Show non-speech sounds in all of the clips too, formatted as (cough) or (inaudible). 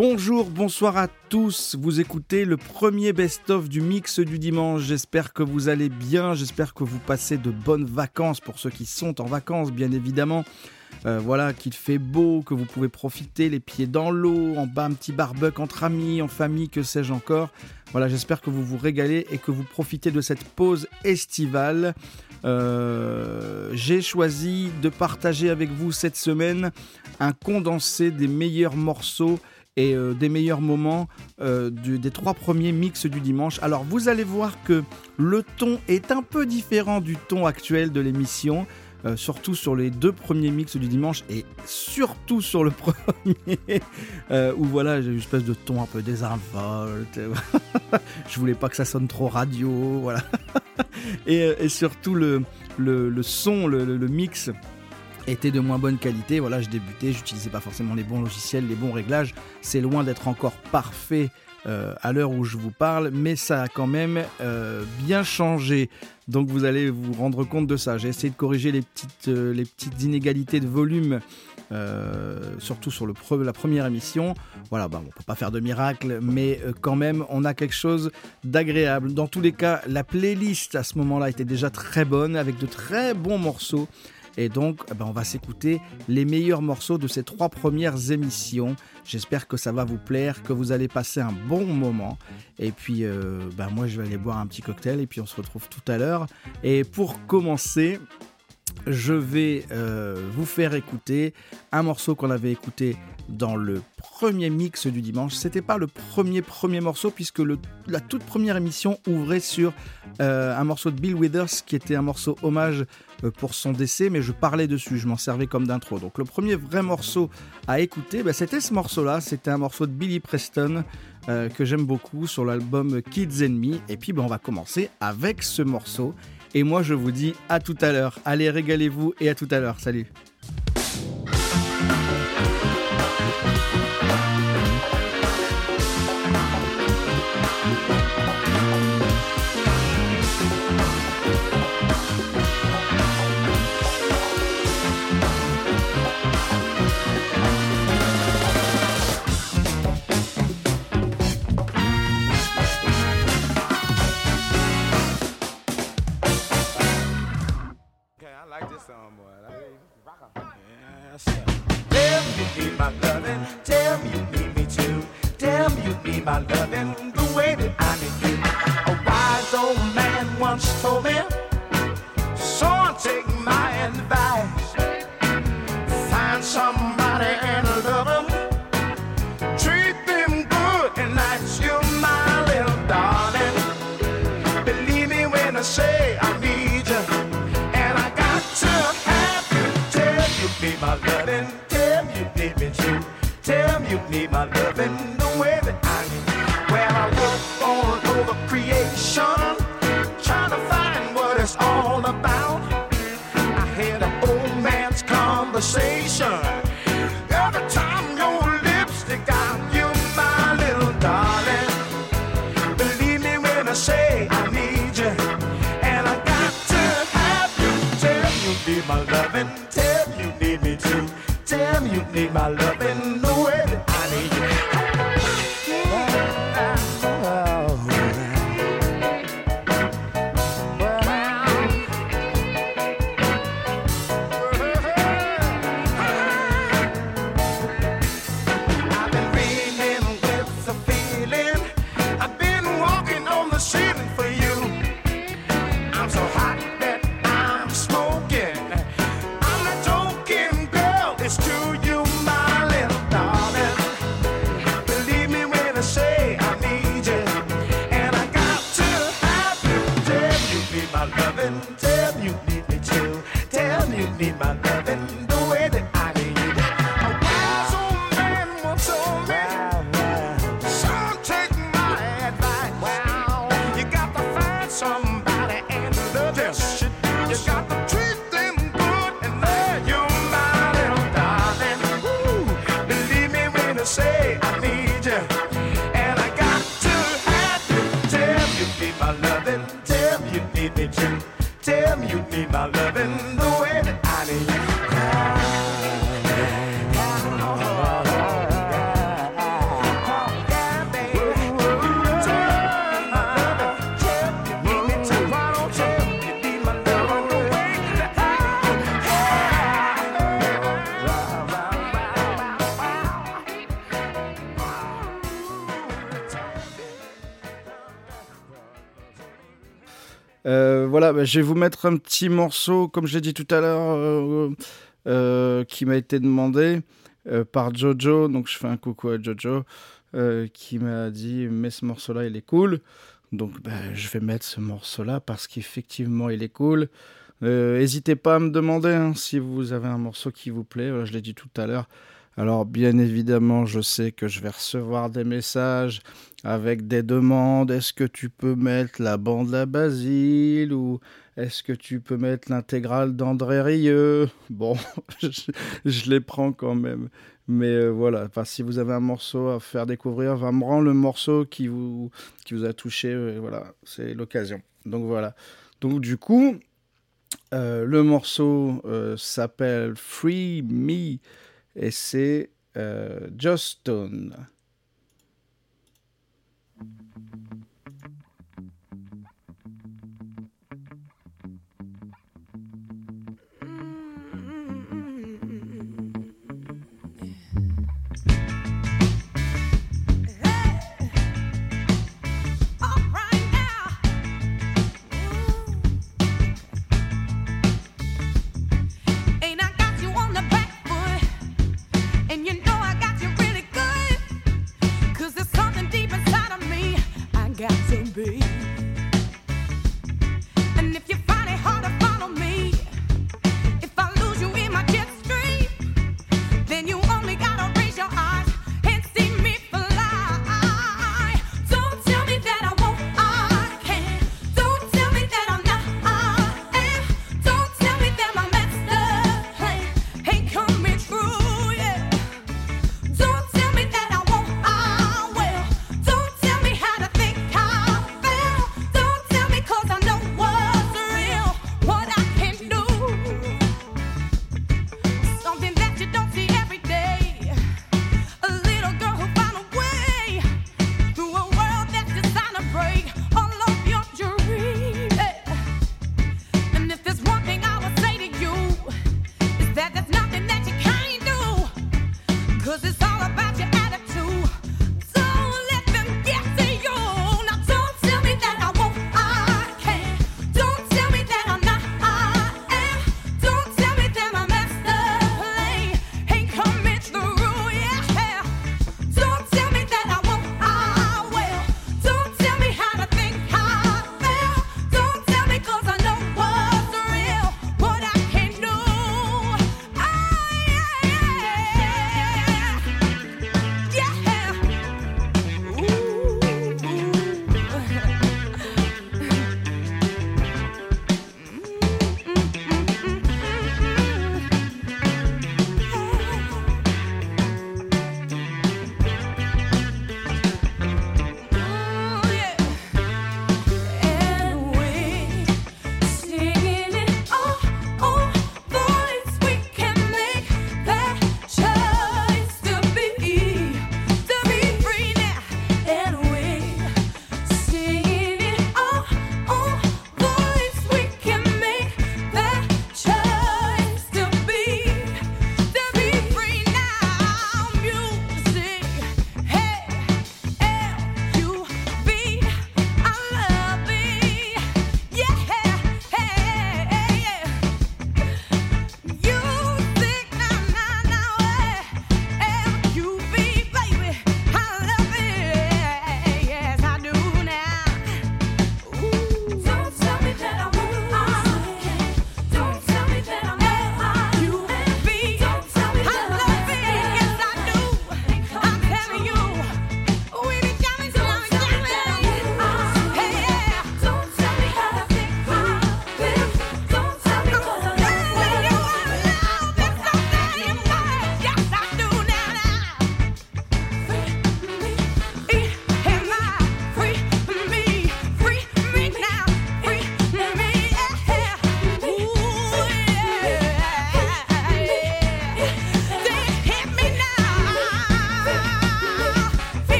Bonjour, bonsoir à tous. Vous écoutez le premier best-of du mix du dimanche. J'espère que vous allez bien. J'espère que vous passez de bonnes vacances pour ceux qui sont en vacances, bien évidemment. Euh, voilà, qu'il fait beau, que vous pouvez profiter les pieds dans l'eau, en bas un petit barbecue entre amis, en famille, que sais-je encore. Voilà, j'espère que vous vous régalez et que vous profitez de cette pause estivale. Euh, j'ai choisi de partager avec vous cette semaine un condensé des meilleurs morceaux et euh, des meilleurs moments des trois premiers mix du dimanche. Alors vous allez voir que le ton est un peu différent du ton actuel de l'émission. Euh, surtout sur les deux premiers mix du dimanche et surtout sur le (laughs) premier euh, où voilà j'ai une espèce de ton un peu désinvolte (laughs) je voulais pas que ça sonne trop radio voilà (laughs) et, euh, surtout le, son le, mix était de moins bonne qualité voilà je débutais j'utilisais pas forcément les bons logiciels les bons réglages c'est loin d'être encore parfait euh, à l'heure où je vous parle, mais ça a quand même euh, bien changé. Donc vous allez vous rendre compte de ça. J'ai essayé de corriger les petites, euh, inégalités de volume, surtout sur la première émission. Voilà, bah, on ne peut pas faire de miracle, mais quand même, on a quelque chose d'agréable. Dans tous les cas, la playlist à ce moment-là était déjà très bonne, avec de très bons morceaux. Et donc, eh ben, on va s'écouter les meilleurs morceaux de ces trois premières émissions. J'espère que ça va vous plaire, que vous allez passer un bon moment. Et puis, euh, ben, moi, je vais aller boire un petit cocktail et puis on se retrouve tout à l'heure. Et pour commencer, je vais euh, vous faire écouter un morceau qu'on avait écouté dans le premier mix du dimanche. C'était pas le premier premier morceau puisque la toute première émission ouvrait sur euh, un morceau de Bill Withers qui était un morceau hommage euh, pour son décès, mais je parlais dessus, je m'en servais comme d'intro. Donc le premier vrai morceau à écouter, bah, c'était ce morceau-là. C'était un morceau de Billy Preston que j'aime beaucoup sur l'album Kids Me. Et puis bah, on va commencer avec ce morceau. Et moi, je vous dis à tout à l'heure. Allez, régalez-vous et à tout à l'heure. Salut. need my loving bah, je vais vous mettre un petit morceau, comme je l'ai dit tout à l'heure, qui m'a été demandé par Jojo. Donc je fais un coucou à Jojo, qui m'a dit mais ce morceau-là, il est cool. Donc bah, je vais mettre ce morceau-là parce qu'effectivement, il est cool. N'hésitez pas à me demander hein, si vous avez un morceau qui vous plaît. je l'ai dit tout à l'heure. Alors bien évidemment, je sais que je vais recevoir des messages avec des demandes. Est-ce que tu peux mettre la bande La Basile ou est-ce que tu peux mettre l'intégrale d'André Rieu? (laughs) Bon, (laughs) je, les prends quand même. Mais euh, voilà, enfin, si vous avez un morceau à faire découvrir, rendre le morceau qui vous, qui vous a touché. Euh, voilà, c'est l'occasion. Donc voilà. Donc du coup, euh, le morceau s'appelle Free Me et c'est Just Stone.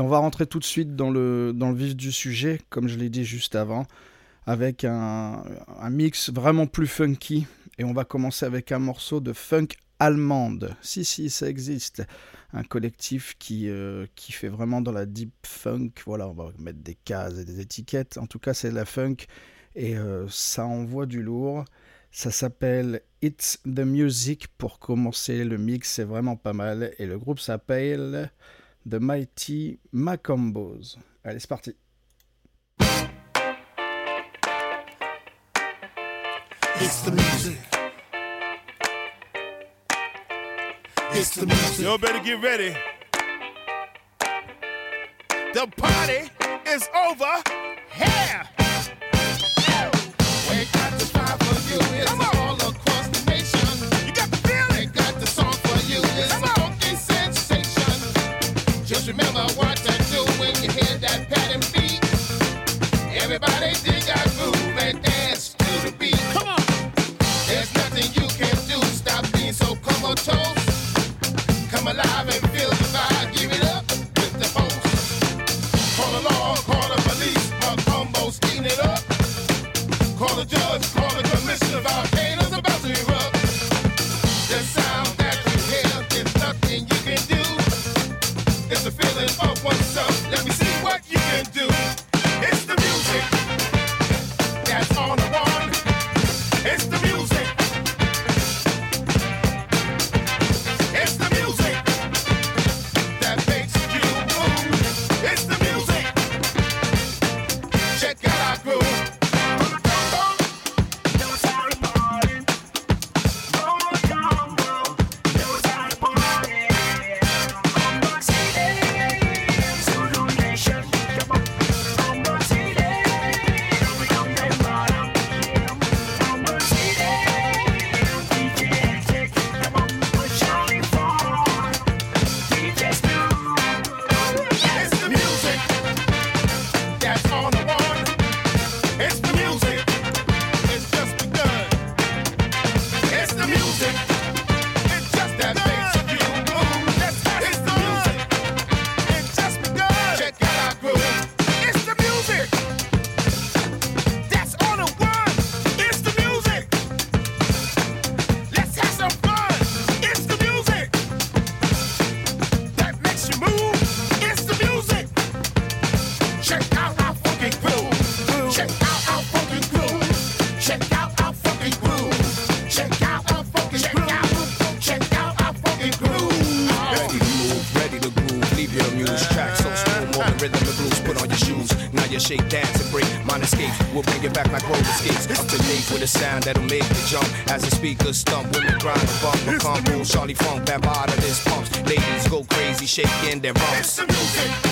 Et on va rentrer tout de suite dans le, dans le vif du sujet, comme je l'ai dit juste avant, avec un, un, mix vraiment plus funky. Et on va commencer avec un morceau de funk allemande. Si, si, ça existe. Un collectif qui, euh, qui fait vraiment dans la deep funk. Voilà, on va mettre des cases et des étiquettes. En tout cas, c'est de la funk. Et euh, ça envoie du lourd. Ça s'appelle It's the Music pour commencer le mix, c'est vraiment pas mal. Et le groupe s'appelle The Mighty Macombos. Allez, c'est parti. It's the music. It's the music. Y'all better get ready. The party is over. Here. We got the time for you. Come on. Remember. never speakers stump, women grind the bump. My combo, Charlie Funk, bam out of this pumps. Ladies go crazy, shaking their bumps. It's the music.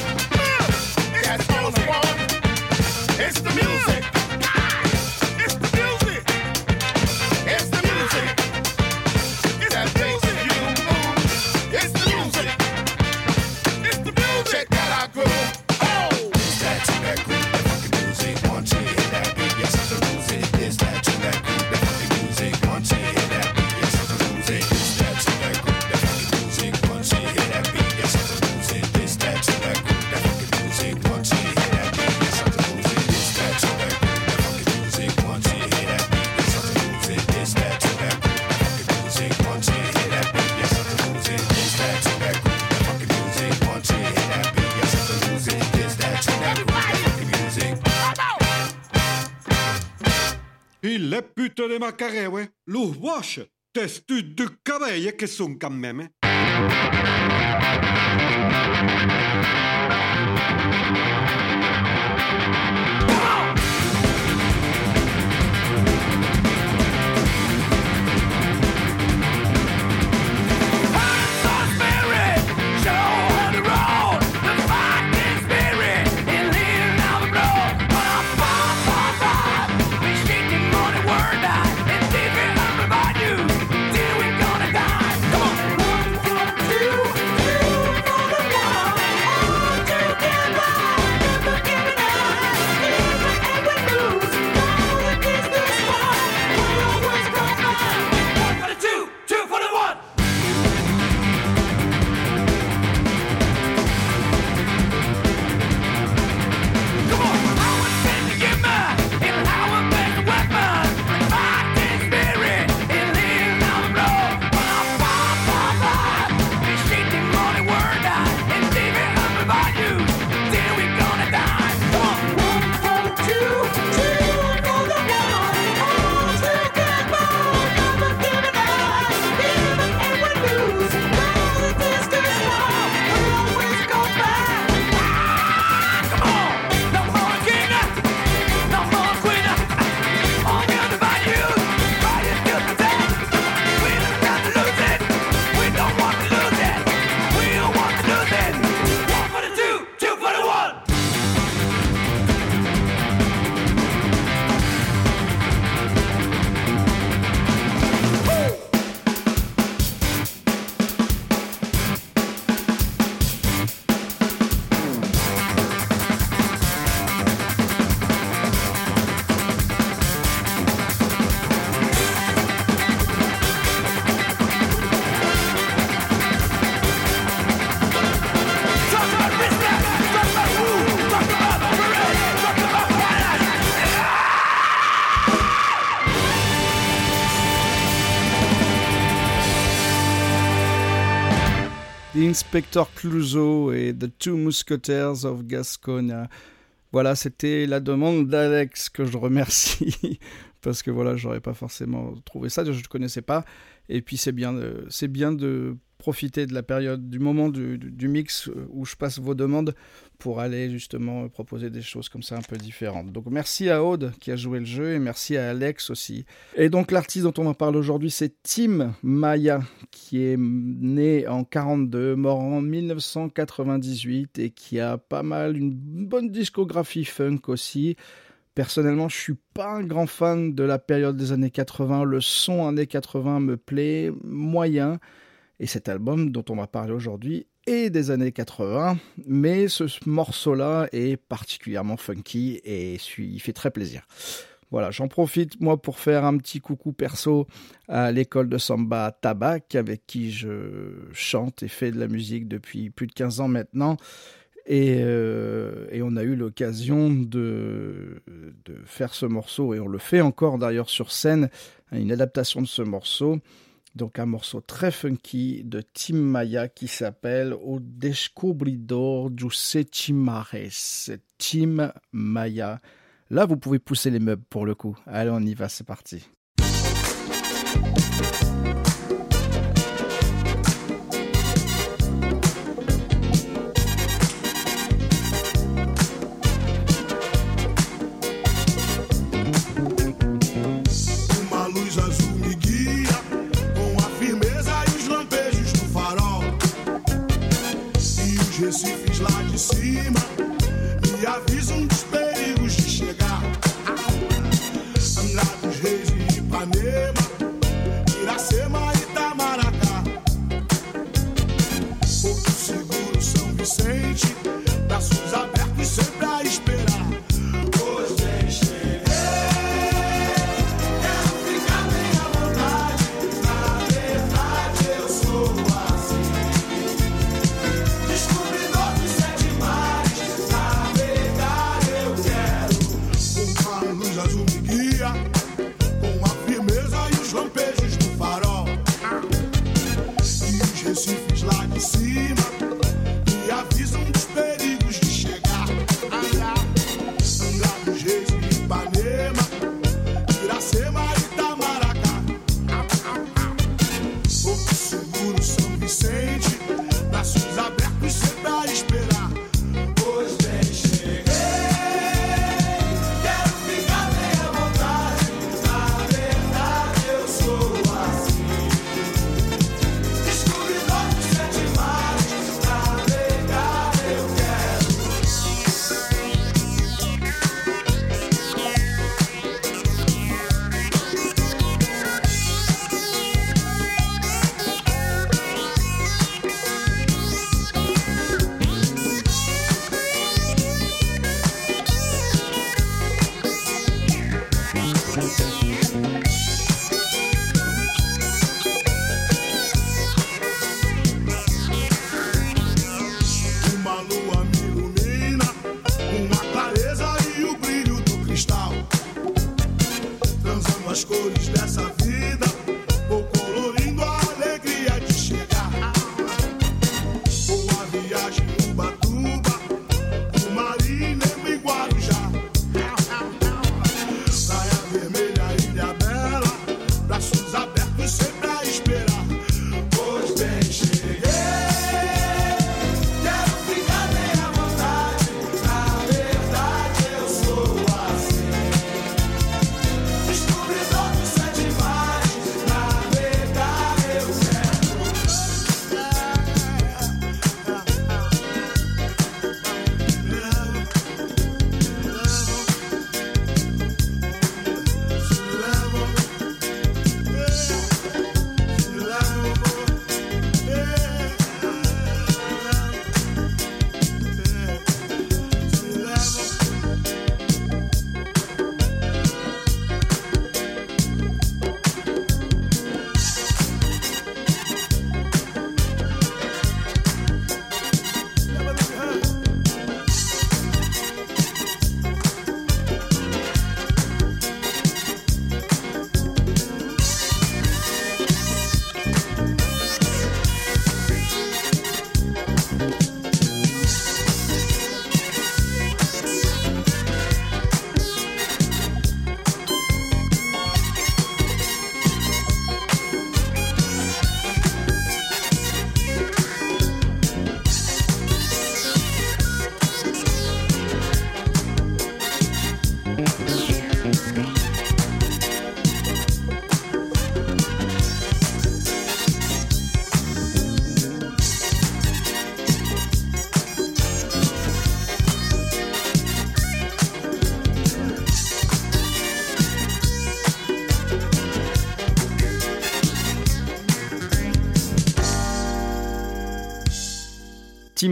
Macarewe, Luz Bosch, Testud du Cabelle, que son quand même. Inspector Clouseau et The Two Musketeers of Gascogne. Voilà, c'était la demande d'Alex que je remercie (laughs) parce que voilà, j'aurais pas forcément trouvé ça, je ne connaissais pas. Et puis c'est bien, de- c'est bien de profiter de la période, du moment du, mix où je passe vos demandes pour aller justement proposer des choses comme ça un peu différentes. Donc merci à Aude qui a joué le jeu et merci à Alex aussi. Et donc l'artiste dont on en parle aujourd'hui, c'est Tim Maya qui est né en 42, mort en 1998 et qui a pas mal une bonne discographie funk aussi. Personnellement, je suis pas un grand fan de la période des années 80. Le son années 80 me plaît moyen. Et cet album dont on va parler aujourd'hui est des années 80, mais ce morceau-là est particulièrement funky et il fait très plaisir. Voilà, j'en profite moi pour faire un petit coucou perso à l'école de samba Tabac avec qui je chante et fais de la musique depuis plus de 15 ans maintenant. Et, euh, et on a eu l'occasion de, de faire ce morceau, et on le fait encore d'ailleurs sur scène, une adaptation de ce morceau. Donc un morceau très funky de Tim Maya qui s'appelle O Descobridor du Setimares. Tim Maya. Là, vous pouvez pousser les meubles pour le coup. Allez, on y va, c'est parti.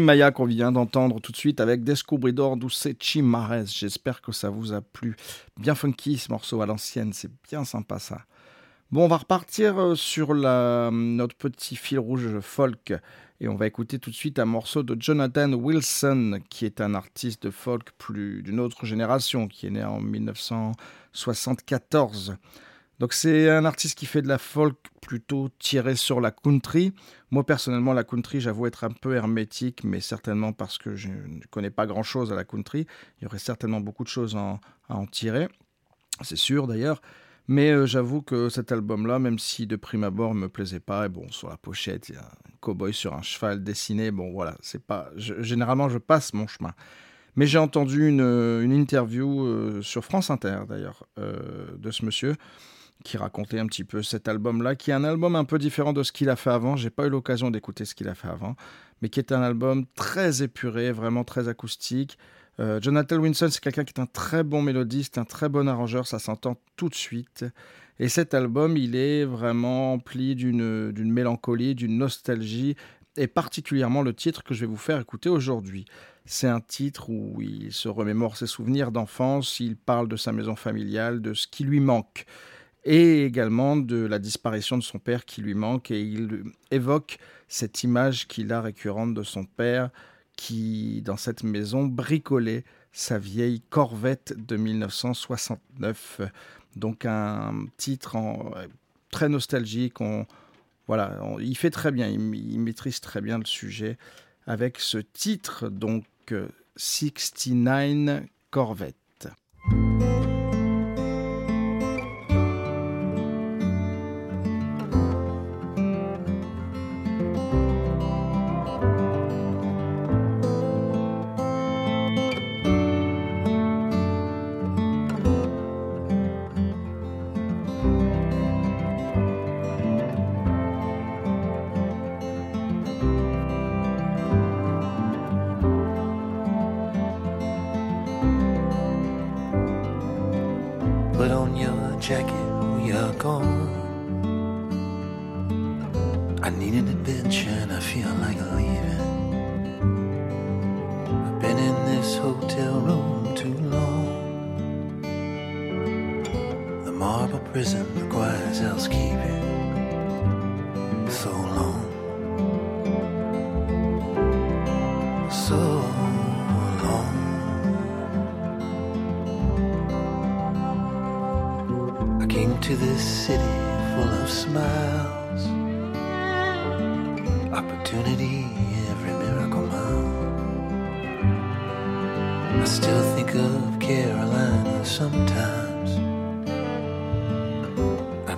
Maya qu'on vient d'entendre tout de suite avec Descubridor Douce Chimares. J'espère que ça vous a plu. Bien funky ce morceau à l'ancienne, c'est bien sympa ça. Bon, on va repartir euh, sur la, notre petit fil rouge folk et on va écouter tout de suite un morceau de Jonathan Wilson, qui est un artiste de folk plus d'une autre génération, qui est né en 1974. Donc c'est un artiste qui fait de la folk plutôt tirée sur la country. Moi personnellement, la country, j'avoue être un peu hermétique, mais certainement parce que je ne connais pas grand-chose à la country. Il y aurait certainement beaucoup de choses à en tirer. C'est sûr d'ailleurs. Mais euh, j'avoue que cet album-là, même si de prime abord ne me plaisait pas, et bon, sur la pochette, il y a un cow-boy sur un cheval dessiné, bon voilà, c'est pas. généralement, je passe mon chemin. Mais j'ai entendu une, une interview euh, sur France Inter, d'ailleurs, euh, de ce monsieur, qui racontait un petit peu cet album-là, qui est un album un peu différent de ce qu'il a fait avant. J'ai pas eu l'occasion d'écouter ce qu'il a fait avant, mais qui est un album très épuré, vraiment très acoustique. Euh, Jonathan Wilson, c'est quelqu'un qui est un très bon mélodiste, un très bon arrangeur, ça s'entend tout de suite. Et cet album, il est vraiment empli d'une mélancolie, d'une nostalgie, et particulièrement le titre que je vais vous faire écouter aujourd'hui. C'est un titre où il se remémore ses souvenirs d'enfance, il parle de sa maison familiale, de ce qui lui manque, et également de la disparition de son père qui lui manque, et il évoque cette image qu'il a récurrente de son père qui, dans cette maison, bricolait sa vieille Corvette de 1969. Donc un titre très nostalgique. On, voilà, on- il fait très bien, il, maîtrise très bien le sujet avec ce titre, donc euh, 69 Corvette.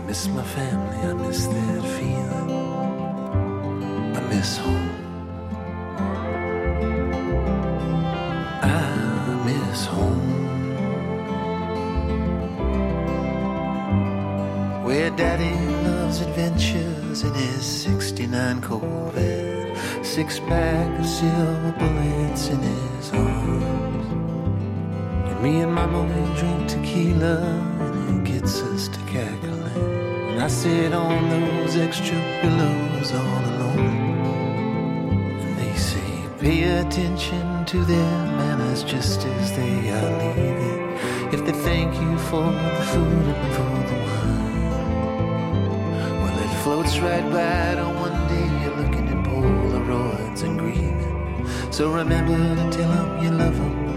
Miss my family, I miss that feeling. I miss home. I miss home. Where daddy loves adventures in his 69 Corvette. Six pack of silver bullets in his arms. And me and mama, we drink tequila and it gets us to cackling. I sit on those extra pillows all alone. And they say, pay attention to their manners just as they are leaving. If they thank you for the food and for the wine. Well, it floats right by to one day you're looking at Polaroids and grieving. So remember to tell them you love them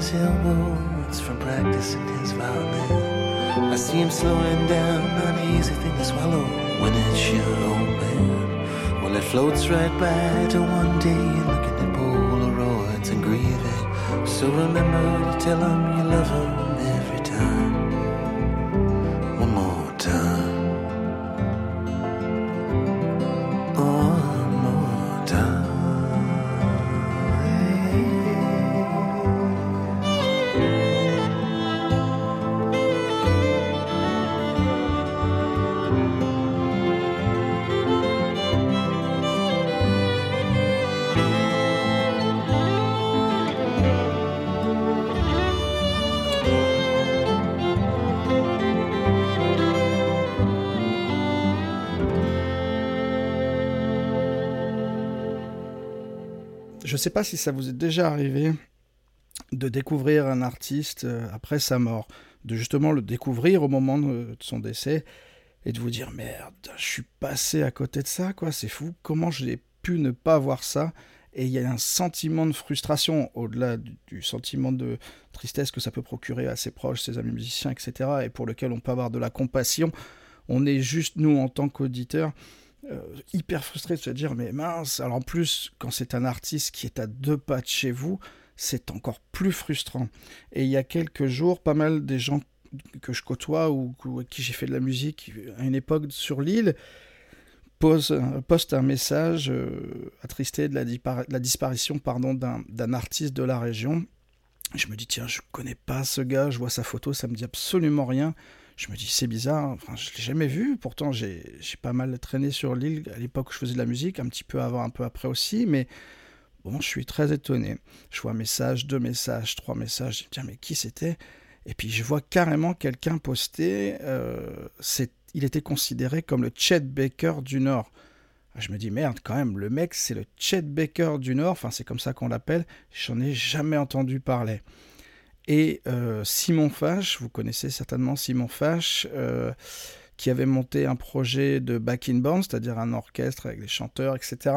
tennis elbows from practicing his violin. I see him slowing down, not an easy thing to swallow when it's your old man. Well, it floats right by to one day you're looking at Polaroids and grieving. So remember to tell him you love him Je ne sais pas si ça vous est déjà arrivé de découvrir un artiste euh, après sa mort, de justement le découvrir au moment de, son décès et de vous dire merde, je suis passé à côté de ça, quoi, c'est fou, comment j'ai pu ne pas voir ça? Et il y a un sentiment de frustration au-delà du, du sentiment de tristesse que ça peut procurer à ses proches, ses amis musiciens, etc. et pour lequel on peut avoir de la compassion. On est juste, nous, en tant qu'auditeurs, euh, hyper frustré de se dire mais mince alors en plus quand c'est un artiste qui est à deux pas de chez vous c'est encore plus frustrant et il y a quelques jours pas mal des gens que je côtoie ou, ou qui j'ai fait de la musique à une époque sur l'île pose, poste un message euh, attristé de la, dipar- la disparition pardon, d'un artiste de la région. Je me dis, tiens, je connais pas ce gars, je vois sa photo, ça me dit absolument rien. Je me dis, c'est bizarre, enfin, je l'ai jamais vu. Pourtant, j'ai, pas mal traîné sur l'île à l'époque où je faisais de la musique, un petit peu avant, un peu après aussi, mais bon, je suis très étonné. Je vois un message, deux messages, trois messages, je me dis, mais qui c'était? Et puis, je vois carrément quelqu'un poster, euh, il était considéré comme le Chet Baker du Nord. Je me dis, merde, quand même, le mec, c'est le Chet Baker du Nord, enfin, c'est comme ça qu'on l'appelle, j'en ai jamais entendu parler. Et euh, Simon Fache, vous connaissez certainement Simon Fache, euh, qui avait monté un projet de backing band, c'est-à-dire un orchestre avec des chanteurs, etc.,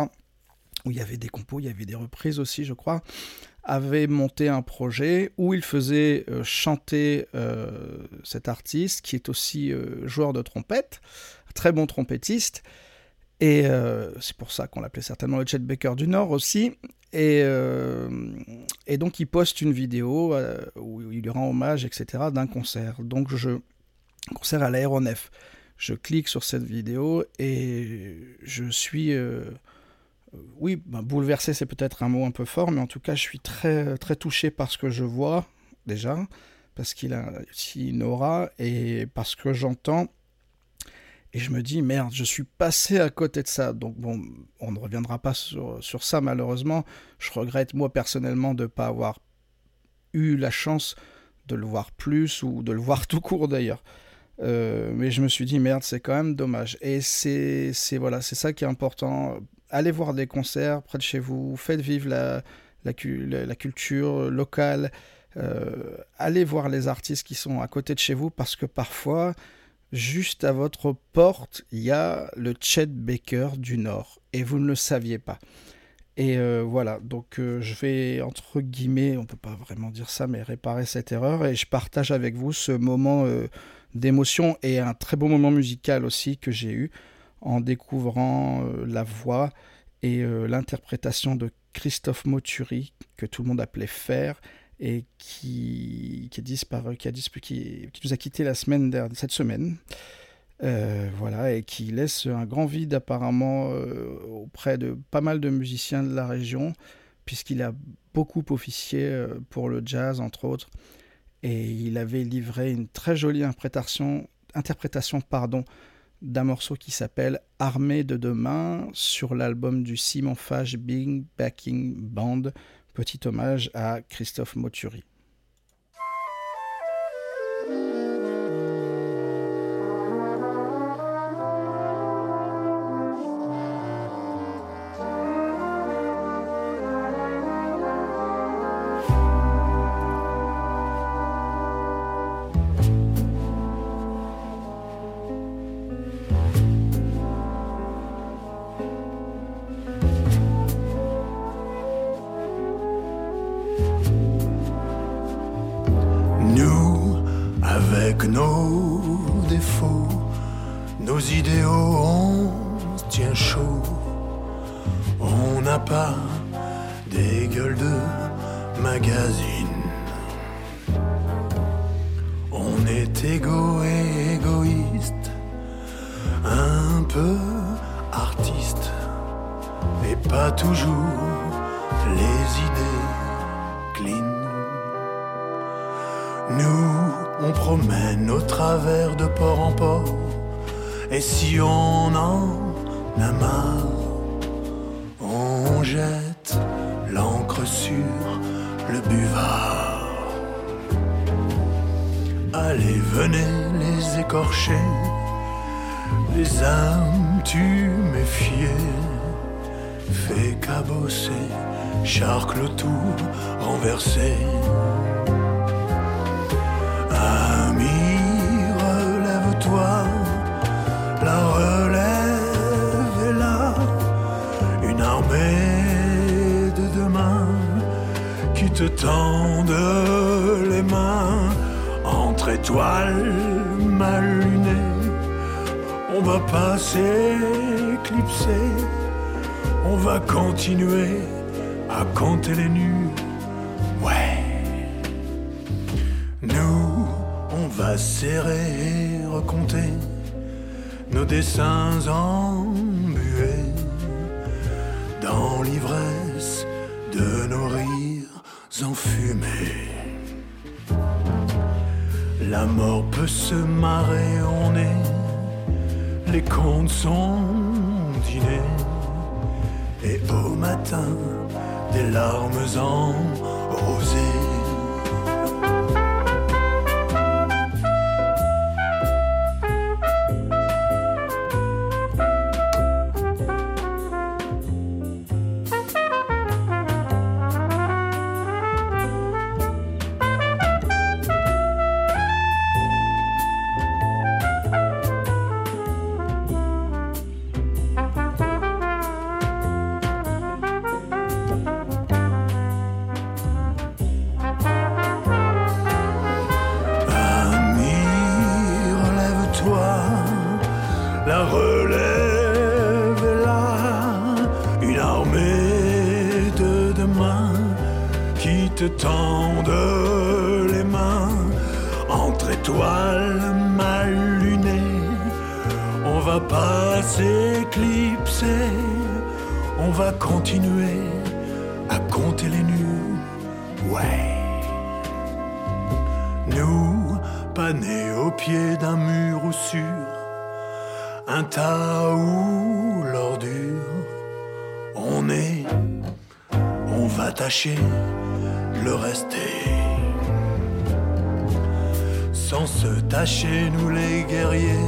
où il y avait des compos, il y avait des reprises aussi, je crois, avait monté un projet où il faisait euh, chanter cet artiste qui est aussi joueur de trompette, très bon trompettiste. Et euh, c'est pour ça qu'on l'appelait certainement le Chet Baker du Nord aussi. Et, euh, et donc il poste une vidéo euh, où il lui rend hommage, etc., d'un concert. Donc je concert à l'aéronef. Je clique sur cette vidéo et je suis oui, ben, bouleversé, c'est peut-être un mot un peu fort, mais en tout cas, je suis très, très touché par ce que je vois, déjà, parce qu'il a aussi une aura, et parce que j'entends. Et je me dis, merde, je suis passé à côté de ça. Donc, bon, on ne reviendra pas sur, ça, malheureusement. Je regrette, moi, personnellement, de ne pas avoir eu la chance de le voir plus, ou de le voir tout court, d'ailleurs. Euh, mais je me suis dit, merde, c'est quand même dommage. Et c'est voilà, c'est ça qui est important allez voir des concerts près de chez vous, faites vivre la- la culture locale, euh, allez voir les artistes qui sont à côté de chez vous parce que parfois, juste à votre porte, il y a le Chet Baker du Nord et vous ne le saviez pas. Et euh, voilà, donc euh, je vais, entre guillemets, on peut pas vraiment dire ça, mais réparer cette erreur et je partage avec vous ce moment euh, d'émotion et un très beau moment musical aussi que j'ai eu en découvrant la voix et l'interprétation de Christophe Moturi, que tout le monde appelait Fer, et qui, qui, disparu, qui, a disparu, qui, nous a quitté la semaine dernière, cette semaine. Euh, voilà, et qui laisse un grand vide apparemment euh, auprès de pas mal de musiciens de la région, puisqu'il a beaucoup officié euh, pour le jazz, entre autres, et il avait livré une très jolie interprétation, pardon, d'un morceau qui s'appelle Armée de demain sur l'album du Simon Fage Big Backing Band. Petit hommage à Christophe Moturi. Sur le buvard. Allez, venez les écorcher, les âmes tu méfier, fais cabosser, charcle le tout renversé. Ami, relève-toi, tendent les mains entre étoiles mal lunées. On va pas s'éclipser, on va continuer à compter les nus. Ouais. Nous, on va serrer et nos dessins embués dans l'ivresse enfumés. La mort peut se marrer, on est, les comptes sont dînés, et au matin, des larmes en rosées. Sans se tâcher, nous les guerriers,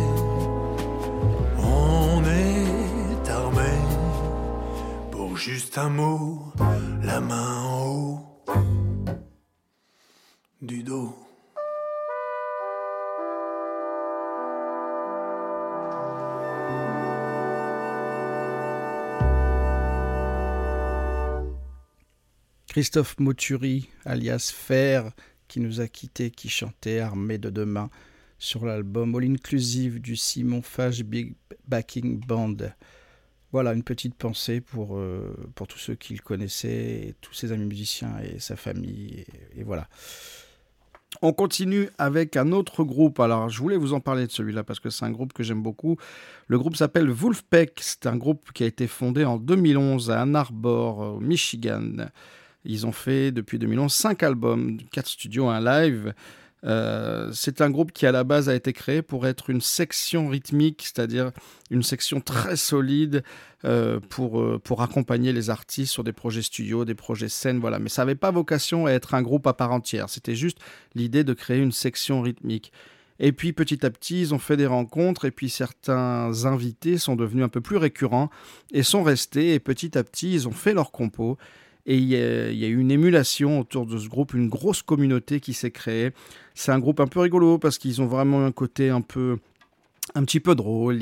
on est armés pour juste un mot, la main en haut du dos. Christophe Moturi, alias Fer, qui nous a quittés, qui chantait Armée de demain sur l'album All Inclusive du Simon Fage Big Backing Band. Voilà une petite pensée pour, euh, pour tous ceux qui le connaissaient, tous ses amis musiciens et sa famille. Et, et voilà. On continue avec un autre groupe. Alors, je voulais vous en parler de celui-là parce que c'est un groupe que j'aime beaucoup. Le groupe s'appelle Wolfpack. C'est un groupe qui a été fondé en 2011 à Ann Arbor, au Michigan. Ils ont fait depuis 2011 cinq albums, quatre studios, un live. Euh, c'est un groupe qui à la base a été créé pour être une section rythmique, c'est-à-dire une section très solide euh, pour, euh, pour accompagner les artistes sur des projets studio, des projets scènes, voilà. Mais ça n'avait pas vocation à être un groupe à part entière. C'était juste l'idée de créer une section rythmique. Et puis petit à petit, ils ont fait des rencontres et puis certains invités sont devenus un peu plus récurrents et sont restés. Et petit à petit, ils ont fait leur compos. Et il y, a, eu une émulation autour de ce groupe, une grosse communauté qui s'est créée. C'est un groupe un peu rigolo parce qu'ils ont vraiment un côté un peu un petit peu drôle.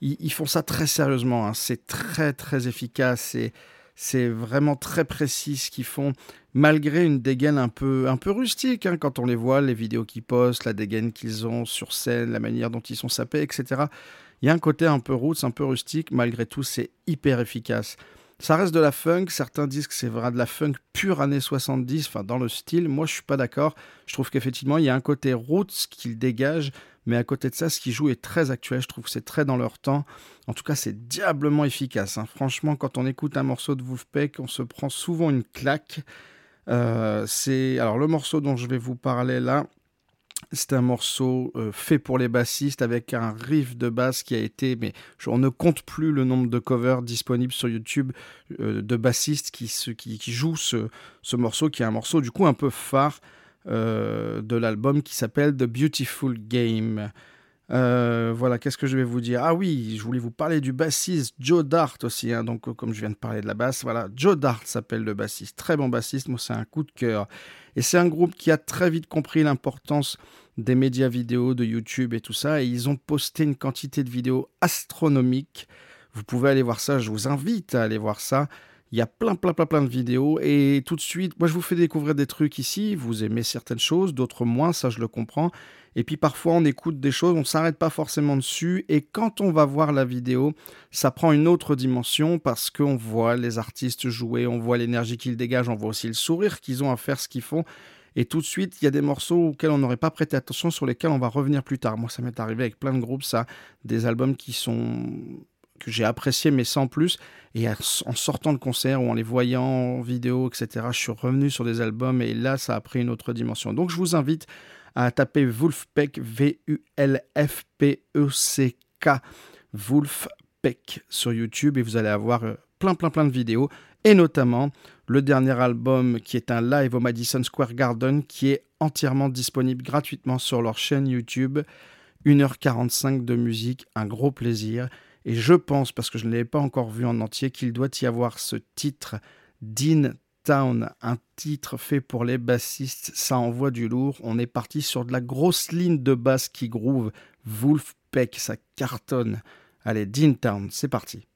Ils, font ça très sérieusement. hein. C'est très très efficace. C'est C'est vraiment très précis ce qu'ils font, malgré une dégaine un peu, un peu rustique. hein, quand on les voit, les vidéos qu'ils postent, la dégaine qu'ils ont sur scène, la manière dont ils sont sapés, etc. Il y a un côté un peu roots, un peu rustique. Malgré tout, c'est hyper efficace. Ça reste de la funk. Certains disent que c'est vraiment de la funk pure années 70, enfin dans le style. Moi, je suis pas d'accord. Je trouve qu'effectivement, il y a un côté roots qu'il dégage, mais à côté de ça, ce qu'ils jouent est très actuel. Je trouve que c'est très dans leur temps. En tout cas, c'est diablement efficace. hein. Franchement, quand on écoute un morceau de Wolfpack, on se prend souvent une claque. Euh, c'est alors le morceau dont je vais vous parler là. C'est un morceau euh, fait pour les bassistes avec un riff de basse qui a été, mais on ne compte plus le nombre de covers disponibles sur YouTube euh, de bassistes qui, jouent ce, ce morceau, qui est un morceau du coup un peu phare euh, de l'album qui s'appelle The Beautiful Game. Euh, voilà, qu'est-ce que je vais vous dire? Ah oui, je voulais vous parler du bassiste Joe Dart aussi. hein, donc, euh, comme je viens de parler de la basse, voilà, Joe Dart s'appelle le bassiste. Très bon bassiste, moi, c'est un coup de cœur. Et c'est un groupe qui a très vite compris l'importance des médias vidéo, de YouTube et tout ça. Et ils ont posté une quantité de vidéos astronomiques. Vous pouvez aller voir ça, je vous invite à aller voir ça. Il y a plein, plein, plein, plein de vidéos. Et tout de suite, moi, je vous fais découvrir des trucs ici. Vous aimez certaines choses, d'autres moins, ça, je le comprends. Et puis parfois, on écoute des choses, on ne s'arrête pas forcément dessus. Et quand on va voir la vidéo, ça prend une autre dimension parce qu'on voit les artistes jouer, on voit l'énergie qu'ils dégagent, on voit aussi le sourire qu'ils ont à faire ce qu'ils font. Et tout de suite, il y a des morceaux auxquels on n'aurait pas prêté attention, sur lesquels on va revenir plus tard. Moi, ça m'est arrivé avec plein de groupes, ça, des albums qui sont que j'ai appréciés, mais sans plus. Et en sortant de concert ou en les voyant en vidéo, etc., je suis revenu sur des albums et là, ça a pris une autre dimension. Donc, je vous invite à taper Wolfpack, V-U-L-F-P-E-C-K, Wolfpack sur YouTube et vous allez avoir euh, plein, plein, plein de vidéos. Et notamment le dernier album qui est un live au Madison Square Garden qui est entièrement disponible gratuitement sur leur chaîne YouTube. 1h45 de musique, un gros plaisir. Et je pense, parce que je ne l'ai pas encore vu en entier, qu'il doit y avoir ce titre Dean Town, un titre fait pour les bassistes. Ça envoie du lourd. On est parti sur de la grosse ligne de basse qui groove. Wolfpack, ça cartonne. Allez, Dean Town, c'est parti.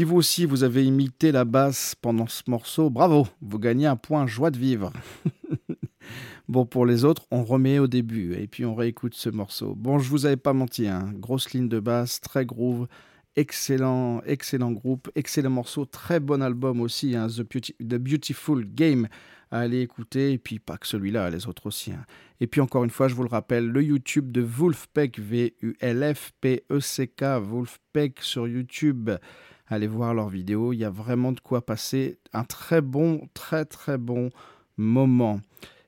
Si vous aussi vous avez imité la basse pendant ce morceau, bravo, vous gagnez un point joie de vivre. (laughs) bon, pour les autres, on remet au début et puis on réécoute ce morceau. Bon, je vous avais pas menti, hein. grosse ligne de basse, très groove, excellent, excellent groupe, excellent morceau, très bon album aussi, hein, The, Beautiful Game à aller écouter, et puis pas que celui-là, les autres aussi. hein. Et puis encore une fois, je vous le rappelle, le YouTube de Wolfpack, V-U-L-F-P-E-C-K, Wolfpack sur YouTube. Allez voir leurs vidéos, il y a vraiment de quoi passer un très bon, très très bon moment.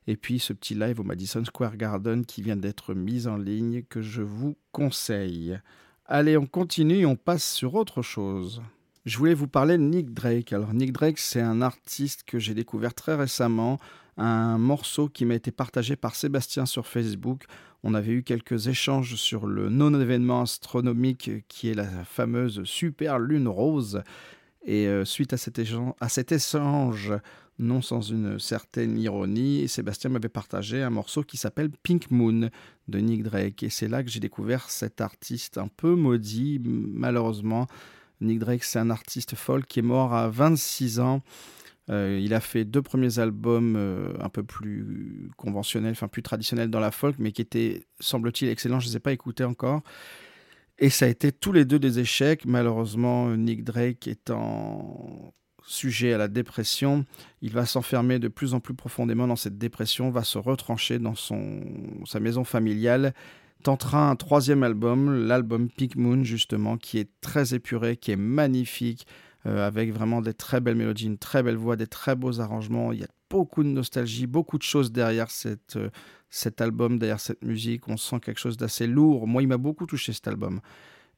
Et puis ce petit live au Madison Square Garden qui vient d'être mis en ligne que je vous conseille. Allez, on continue, on passe sur autre chose. Je voulais vous parler de Nick Drake. Alors Nick Drake, c'est un artiste que j'ai découvert très récemment, un morceau qui m'a été partagé par Sébastien sur Facebook. On avait eu quelques échanges sur le non-événement astronomique qui est la fameuse super lune rose. Et euh, suite à cet, échange, non sans une certaine ironie, Sébastien m'avait partagé un morceau qui s'appelle Pink Moon de Nick Drake. Et c'est là que j'ai découvert cet artiste un peu maudit, malheureusement. Nick Drake, c'est un artiste folk qui est mort à 26 ans. Euh, il a fait deux premiers albums euh, un peu plus conventionnels, enfin plus traditionnels dans la folk, mais qui étaient, semble-t-il, excellents. Je ne les ai pas écoutés encore. Et ça a été tous les deux des échecs. Malheureusement, Nick Drake étant sujet à la dépression, il va s'enfermer de plus en plus profondément dans cette dépression, va se retrancher dans son, sa maison familiale, tentera un troisième album, l'album Pink Moon justement, qui est très épuré, qui est magnifique, avec vraiment des très belles mélodies, une très belle voix, des très beaux arrangements. Il y a beaucoup de nostalgie, beaucoup de choses derrière euh, cet album, derrière cette musique. On sent quelque chose d'assez lourd. Moi, il m'a beaucoup touché cet album.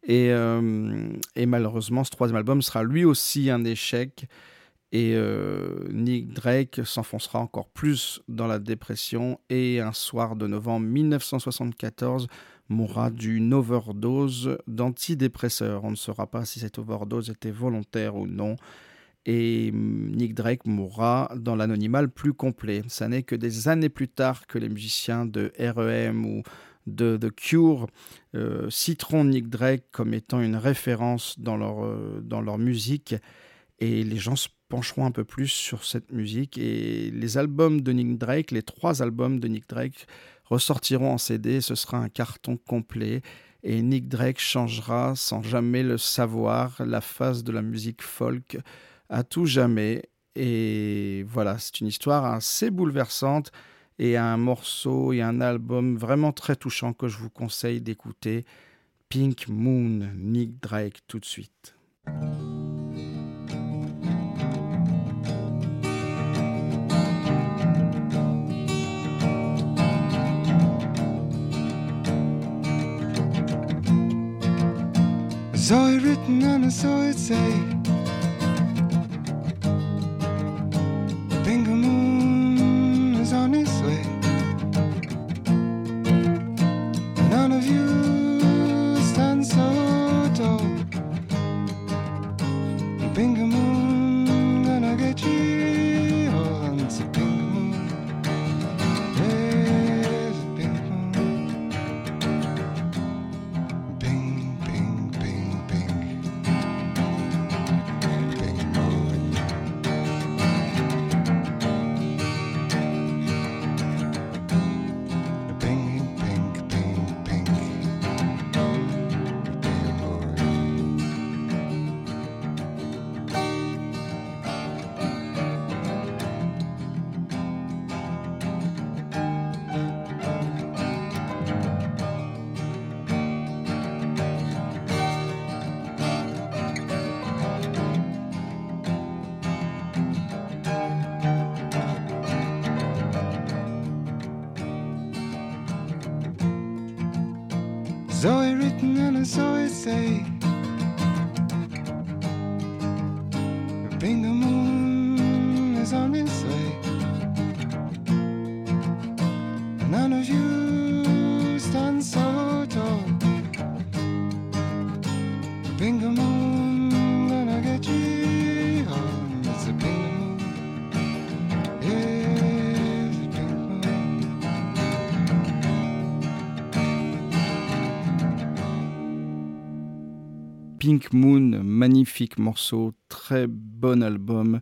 Et, euh, malheureusement, ce troisième album sera lui aussi un échec. Et euh, Nick Drake s'enfoncera encore plus dans la dépression et un soir de novembre 1974 mourra d'une overdose d'antidépresseurs. On ne saura pas si cette overdose était volontaire ou non. Et Nick Drake mourra dans l'anonymat plus complet. Ça n'est que des années plus tard que les musiciens de REM ou de The Cure euh, citeront Nick Drake comme étant une référence dans leur, euh, dans leur musique. Et les gens se pencheront un peu plus sur cette musique. Et les albums de Nick Drake, les trois albums de Nick Drake, ressortiront en CD. Ce sera un carton complet. Et Nick Drake changera, sans jamais le savoir, la face de la musique folk à tout jamais. Et voilà, c'est une histoire assez bouleversante et un morceau et un album vraiment très touchant que je vous conseille d'écouter. Pink Moon, Nick Drake, tout de suite. Saw it written and I saw it say Bingo Pink Moon, magnifique morceau, très bon album,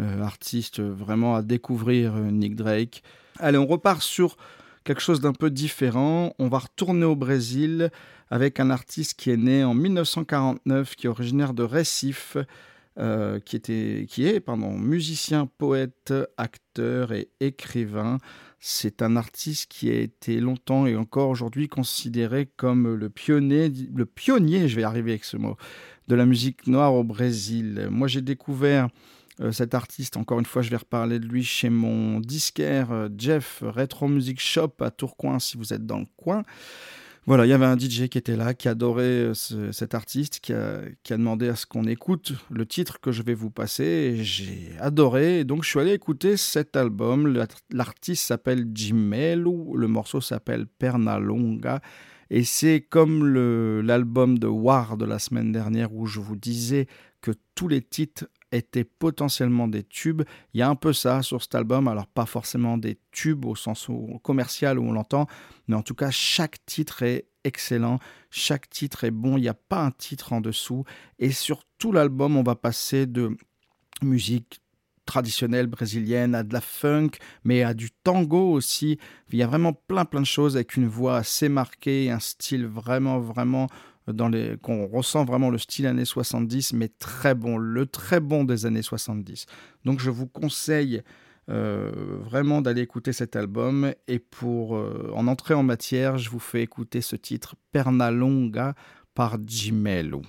euh, artiste vraiment à découvrir, euh, Nick Drake. Allez, on repart sur quelque chose d'un peu différent. On va retourner au Brésil avec un artiste qui est né en 1949, qui est originaire de Recife, euh, qui, était, qui est pardon, musicien, poète, acteur et écrivain. C'est un artiste qui a été longtemps et encore aujourd'hui considéré comme le pionnier, le pionnier, je vais arriver avec ce mot, de la musique noire au Brésil. Moi, j'ai découvert euh, cet artiste, encore une fois, je vais reparler de lui chez mon disquaire euh, Jeff Retro Music Shop à Tourcoing, si vous êtes dans le coin. Voilà, il y avait un DJ qui était là, qui adorait euh, ce- cet artiste, qui a, demandé à ce qu'on écoute le titre que je vais vous passer. J'ai adoré, donc je suis allé écouter cet album. L'artiste s'appelle Jimelo, le morceau s'appelle Pernalonga. Et c'est comme l'album de War de la semaine dernière où je vous disais que tous les titres étaient potentiellement des tubes. Il y a un peu ça sur cet album, alors pas forcément des tubes au sens commercial où on l'entend, mais en tout cas chaque titre est excellent, chaque titre est bon, il n'y a pas un titre en dessous. Et sur tout l'album, on va passer de musique traditionnelle brésilienne à de la funk, mais à du tango aussi. Il y a vraiment plein plein de choses avec une voix assez marquée, un style vraiment vraiment qu'on ressent vraiment le style années 70 mais très bon, le très bon des années 70. Donc je vous conseille euh, vraiment d'aller écouter cet album et pour euh, en entrer en matière, je vous fais écouter ce titre Pernalonga par Jimelo.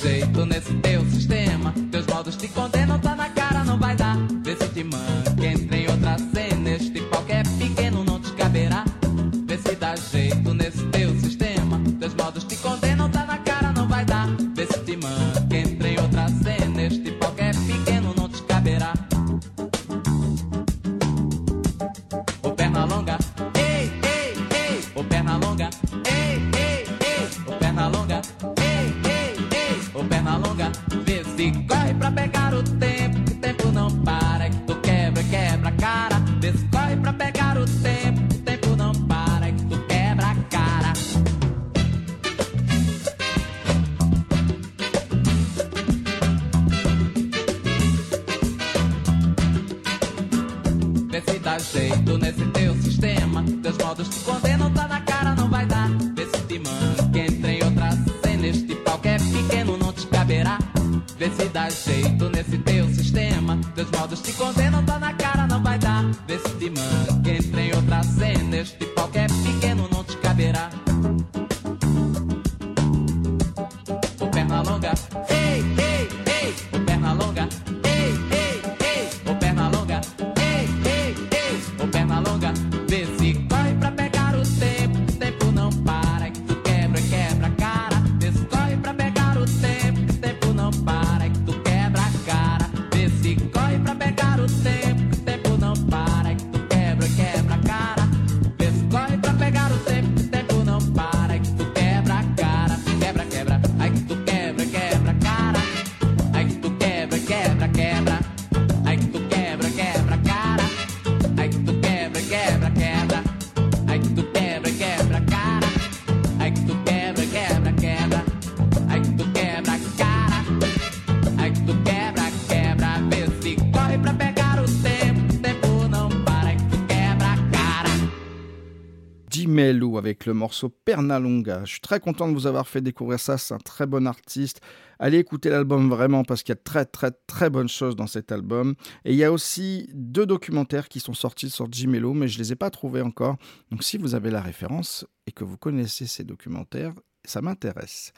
Jeito nesse teu sistema. Teus modos te condenam, pra pegar o tempo. Que o tempo não para, que tu quebra, quebra a cara. Vê se corre pra pegar o tempo avec le morceau Pernalonga. Je suis très content de vous avoir fait découvrir ça, c'est un très bon artiste. Allez écouter l'album vraiment parce qu'il y a très très très bonnes choses dans cet album. Et il y a aussi deux documentaires qui sont sortis sur Jimelo, mais je ne les ai pas trouvés encore. Donc si vous avez la référence et que vous connaissez ces documentaires, ça m'intéresse.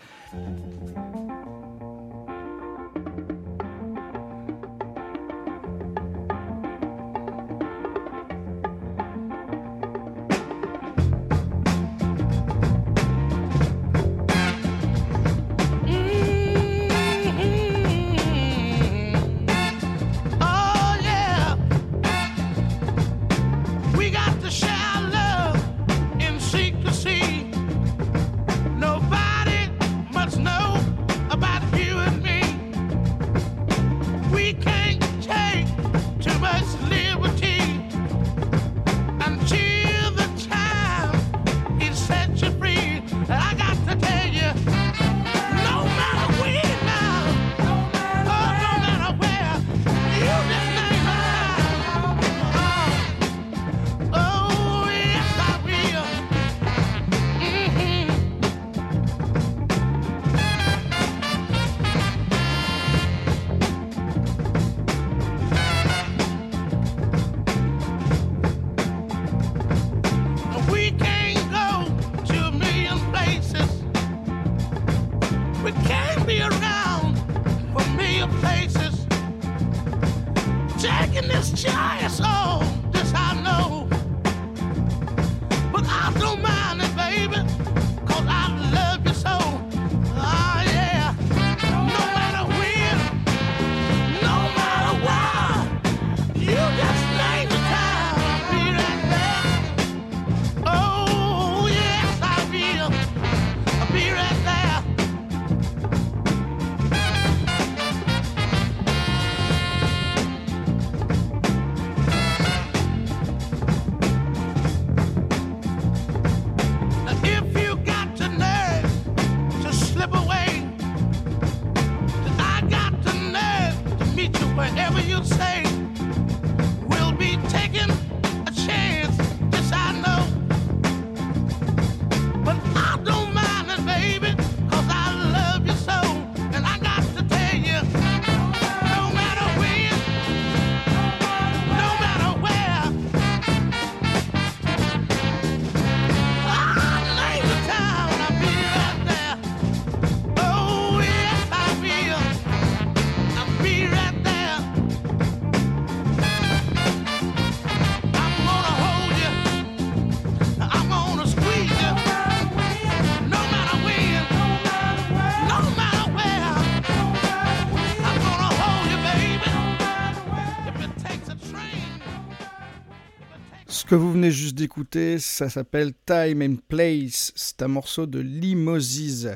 Que vous venez juste d'écouter, ça s'appelle Time and Place. C'est un morceau de Limosis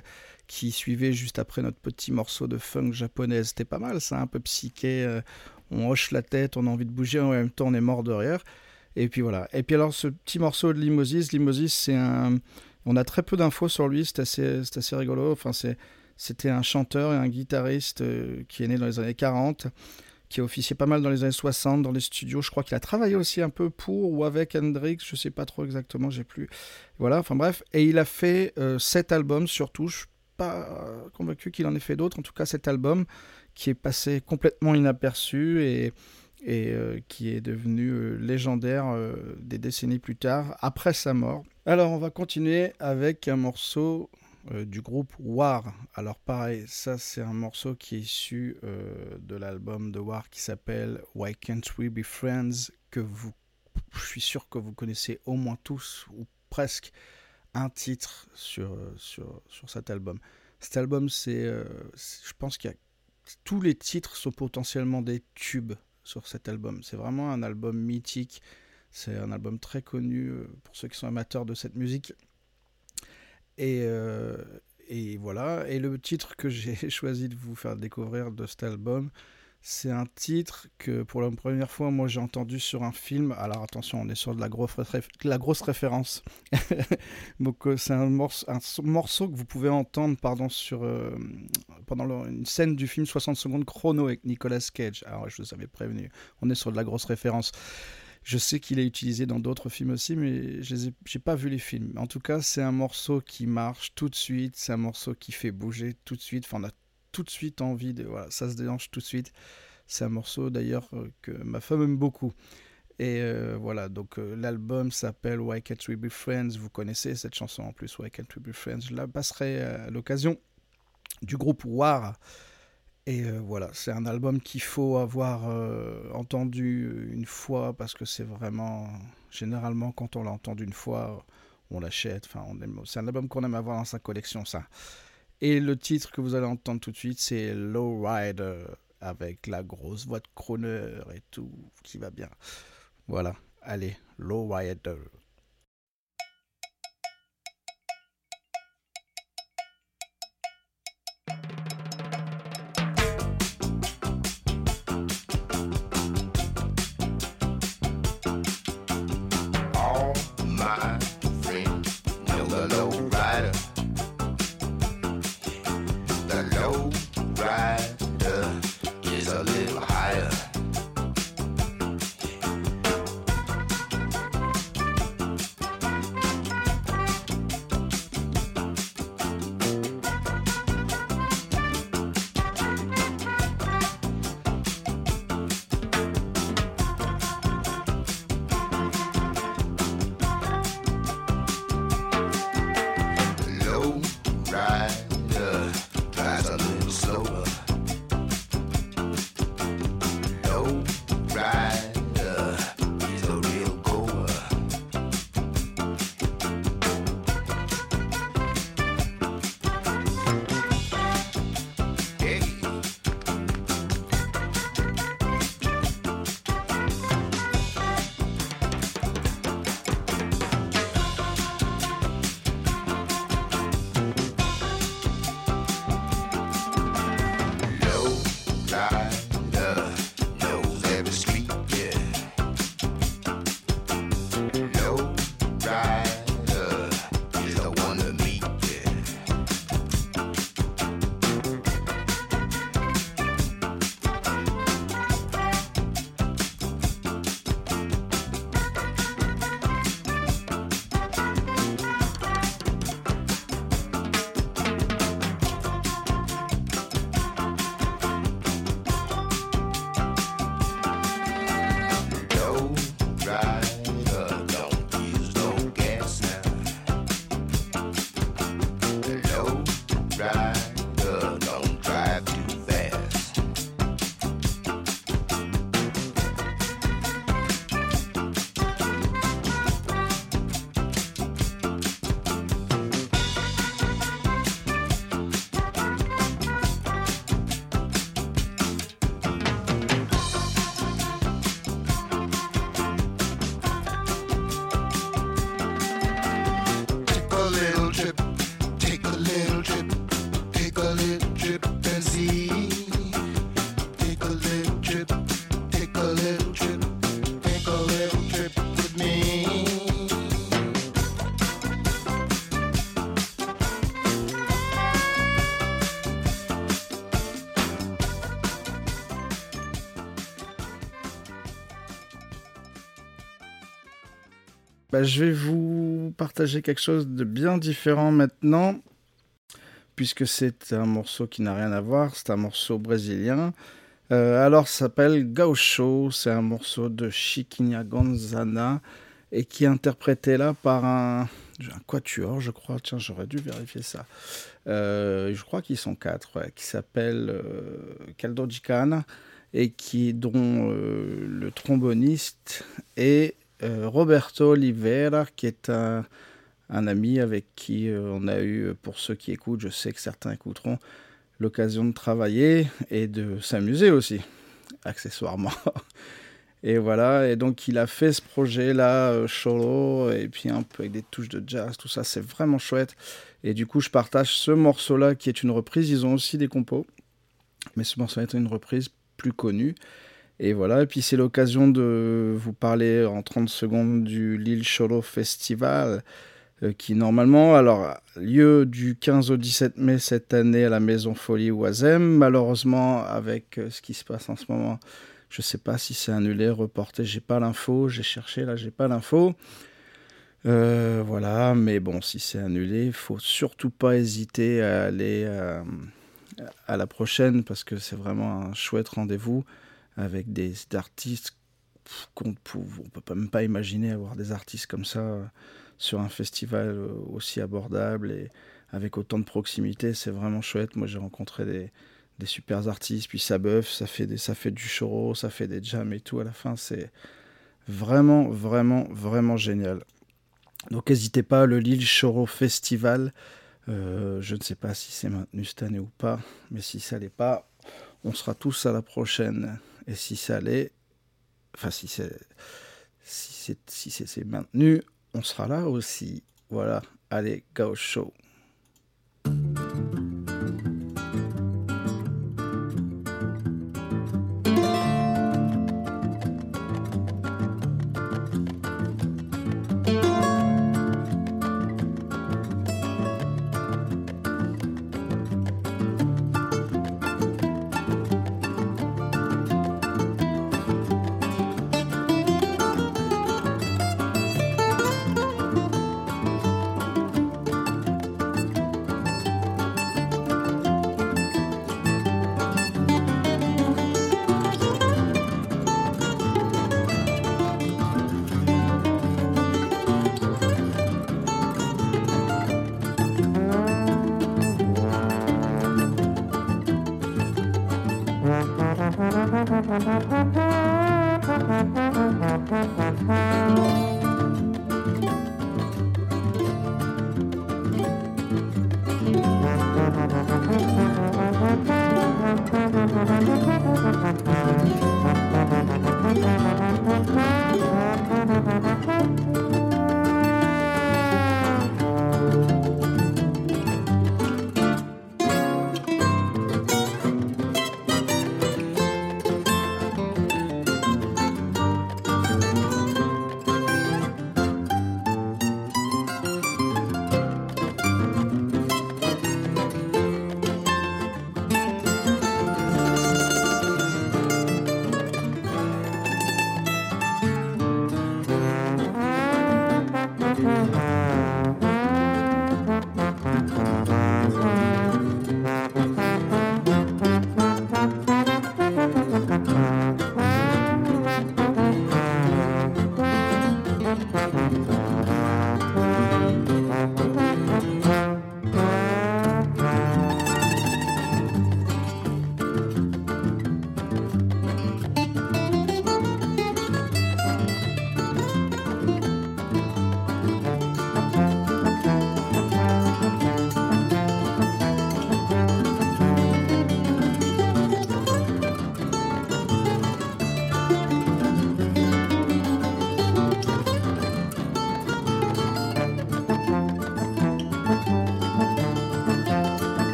qui suivait juste après notre petit morceau de funk japonaise. C'était pas mal, ça, un peu psyché. euh, On hoche la tête, on a envie de bouger, en même temps on est mort de rire. Et puis voilà. Et puis alors ce petit morceau de Limosis, Limosis, c'est un. On a très peu d'infos sur lui, c'est assez, assez rigolo. Enfin, c'était un chanteur et un guitariste euh, qui est né dans les années 40 qui a officié pas mal dans les années 60 dans les studios. Je crois qu'il a travaillé aussi un peu pour ou avec Hendrix, je sais pas trop exactement, j'ai plus. Voilà, enfin bref. Et il a fait euh, sept albums surtout. Je suis pas euh, convaincu qu'il en ait fait d'autres. En tout cas, cet album qui est passé complètement inaperçu et, euh, qui est devenu euh, légendaire des décennies plus tard, après sa mort. Alors, on va continuer avec un morceau euh, du groupe War. Alors pareil, ça c'est un morceau qui est issu euh, de l'album de War qui s'appelle Why Can't We Be Friends? Que je suis sûr que vous connaissez au moins tous ou presque un titre sur, euh, sur, sur cet album. Cet album, c'est, je pense qu'il y a tous les titres sont potentiellement des tubes sur cet album. C'est vraiment un album mythique. C'est un album très connu pour ceux qui sont amateurs de cette musique. Et, euh, et voilà. Et le titre que j'ai (laughs) choisi de vous faire découvrir de cet album, c'est un titre que pour la première fois, moi j'ai entendu sur un film. Alors attention, on est sur de la grosse, référence. (laughs) Donc euh, c'est un, morceau que vous pouvez entendre euh, pendant une scène du film 60 secondes chrono avec Nicolas Cage. Alors je vous avais prévenu, on est sur de la grosse référence. Je sais qu'il est utilisé dans d'autres films aussi, mais je les ai- j'ai pas vu les films. En tout cas, c'est un morceau qui marche tout de suite, c'est un morceau qui fait bouger tout de suite. Enfin, on a tout de suite envie de. Voilà, ça se déhanche tout de suite. C'est un morceau d'ailleurs euh, que ma femme aime beaucoup. Et euh, voilà, donc euh, l'album s'appelle Why Can't We Be Friends? Vous connaissez cette chanson en plus, Why Can't We Be Friends? Je la passerai à l'occasion du groupe War. Et euh, voilà, c'est un album qu'il faut avoir euh, entendu une fois parce que c'est vraiment. Généralement, quand on l'a entendu une fois, on l'achète. Enfin, c'est un album qu'on aime avoir dans sa collection, ça. Et le titre que vous allez entendre tout de suite, c'est Low Rider avec la grosse voix de Croner et tout qui va bien. Voilà, allez, Low Rider. Bah, je vais vous partager quelque chose de bien différent maintenant, puisque c'est un morceau qui n'a rien à voir, c'est un morceau brésilien. Euh, alors, ça s'appelle Gaucho, c'est un morceau de Chiquinha Gonzana, et qui est interprété là par un, quatuor, je crois. Tiens, j'aurais dû vérifier ça. Euh, je crois qu'ils sont quatre, qui s'appelle euh, Caldo Gicana, et qui, dont euh, le tromboniste est Roberto Oliveira, qui est un, ami avec qui euh, on a eu, pour ceux qui écoutent, je sais que certains écouteront, l'occasion de travailler et de s'amuser aussi, accessoirement. (laughs) Et voilà, et donc il a fait ce projet-là, euh, solo, et puis un peu avec des touches de jazz, tout ça, c'est vraiment chouette. Et du coup, je partage ce morceau-là qui est une reprise. Ils ont aussi des compos, mais ce morceau est une reprise plus connue. Et voilà, et puis c'est l'occasion de vous parler en 30 secondes du Lille Cholo Festival, euh, qui normalement, alors, lieu du 15 au 17 mai cette année à la Maison Folie Oisem. Malheureusement, avec euh, ce qui se passe en ce moment, je sais pas si c'est annulé, reporté, j'ai pas l'info, j'ai cherché, là, j'ai pas l'info. Euh, voilà, mais bon, si c'est annulé, il faut surtout pas hésiter à aller à la prochaine parce que c'est vraiment un chouette rendez-vous avec des artistes qu'on ne peut même pas imaginer avoir des artistes comme ça euh, sur un festival euh, aussi abordable et avec autant de proximité. C'est vraiment chouette. Moi, j'ai rencontré des, des super artistes, puis ça bœuf, ça fait, des, ça fait du choro, ça fait des jams et tout à la fin. C'est vraiment, vraiment, vraiment génial. Donc n'hésitez pas, le Lille Choro Festival, euh, je ne sais pas si c'est maintenu cette année ou pas, mais si ça l'est pas, on sera tous à la prochaine. Et si ça l'est, enfin si c'est si c'est si c'est maintenu, on sera là aussi. Voilà, allez, go show.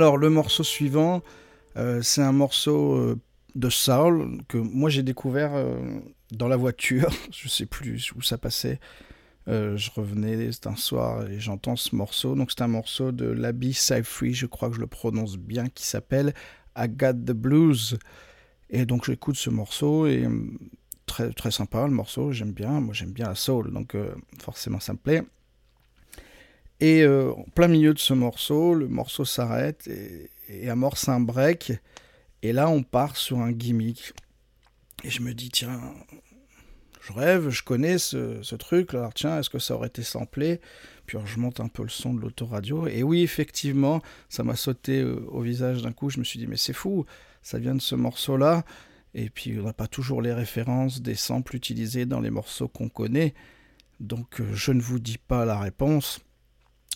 Alors, le morceau suivant, euh, c'est un morceau euh, de soul que moi j'ai découvert euh, dans la voiture. (laughs) Je sais plus où ça passait. Je revenais, c'était un soir et j'entends ce morceau. Donc, c'est un morceau de l'Abbey Free, je crois que je le prononce bien, qui s'appelle I Got the Blues. Et donc, j'écoute ce morceau et euh, très, très sympa le morceau, j'aime bien. Moi, j'aime bien la soul, donc forcément, ça me plaît. Et euh, en plein milieu de ce morceau, le morceau s'arrête et, amorce un break. Et là, on part sur un gimmick. Et je me dis, tiens, je rêve, je connais ce, truc. Alors, tiens, est-ce que ça aurait été samplé? Puis je monte un peu le son de l'autoradio. Et oui, effectivement, ça m'a sauté euh, au visage d'un coup. Je me suis dit, mais c'est fou, ça vient de ce morceau-là. Et puis, on n'a pas toujours les références des samples utilisés dans les morceaux qu'on connaît. Donc, euh, je ne vous dis pas la réponse.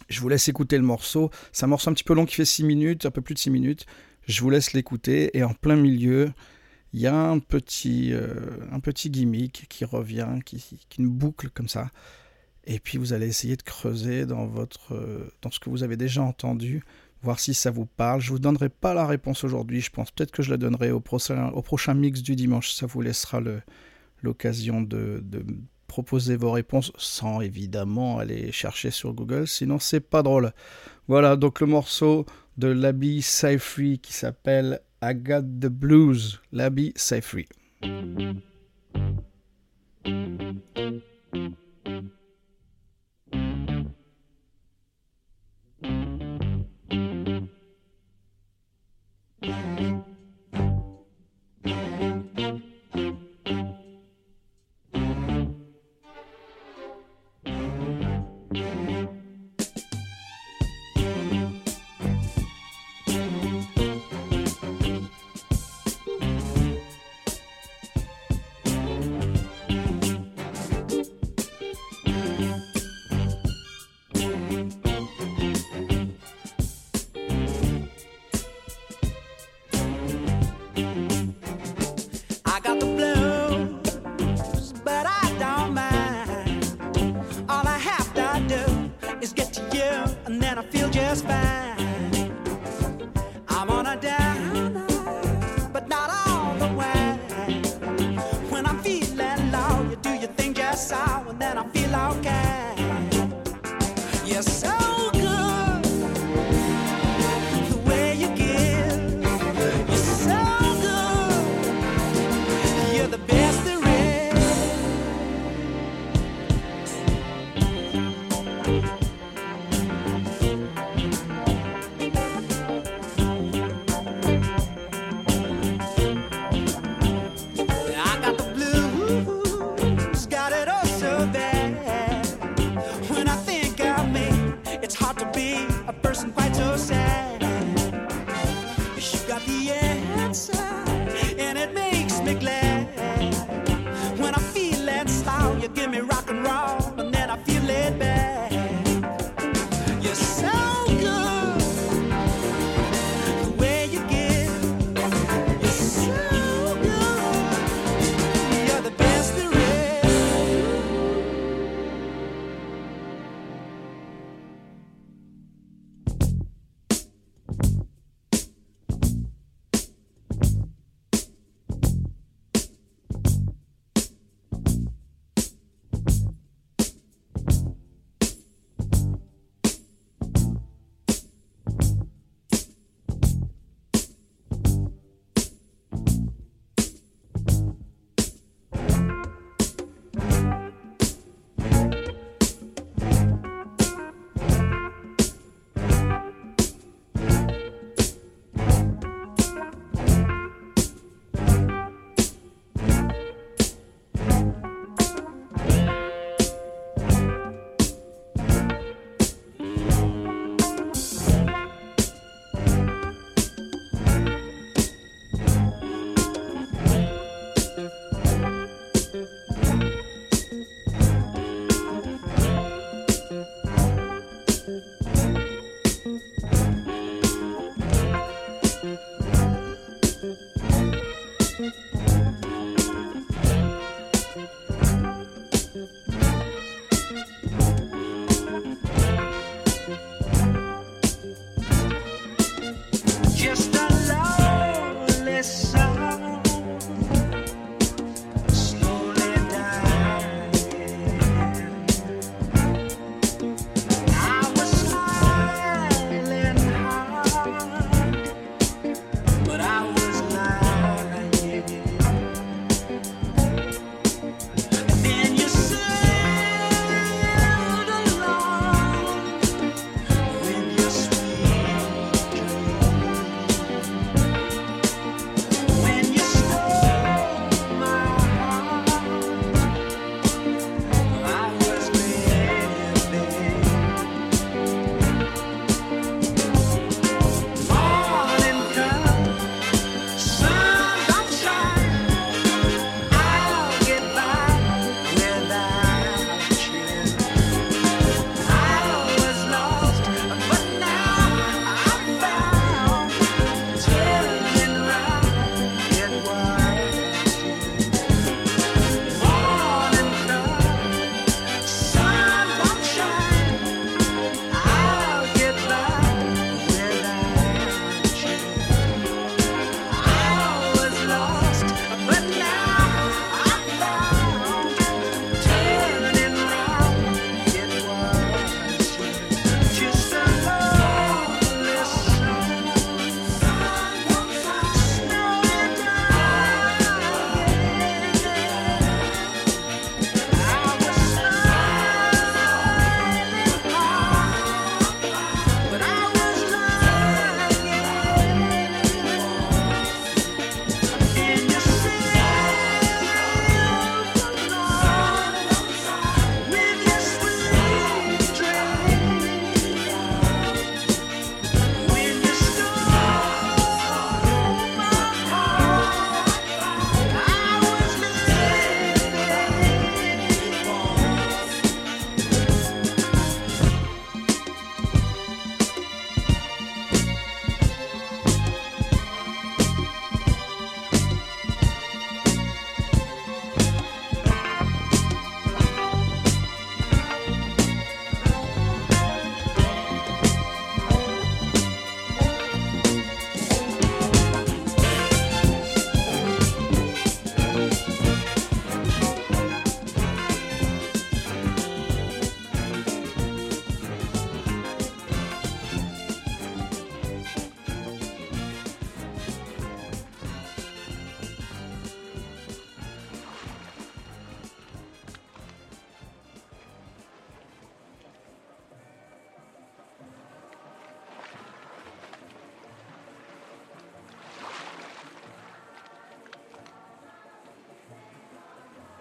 Je vous laisse écouter le morceau. C'est un morceau un petit peu long qui fait 6 minutes, un peu plus de 6 minutes. Je vous laisse l'écouter. Et en plein milieu, il y a un petit, euh, un petit gimmick qui revient, qui, qui une boucle comme ça. Et puis vous allez essayer de creuser dans, votre, euh, dans ce que vous avez déjà entendu, voir si ça vous parle. Je ne vous donnerai pas la réponse aujourd'hui. Je pense peut-être que je la donnerai au prochain, au prochain mix du dimanche. Ça vous laissera l'occasion de proposer vos réponses sans évidemment aller chercher sur Google. Sinon, c'est pas drôle. Voilà donc le morceau de l'Abbey Free qui s'appelle I Got the Blues. L'Abbey Free.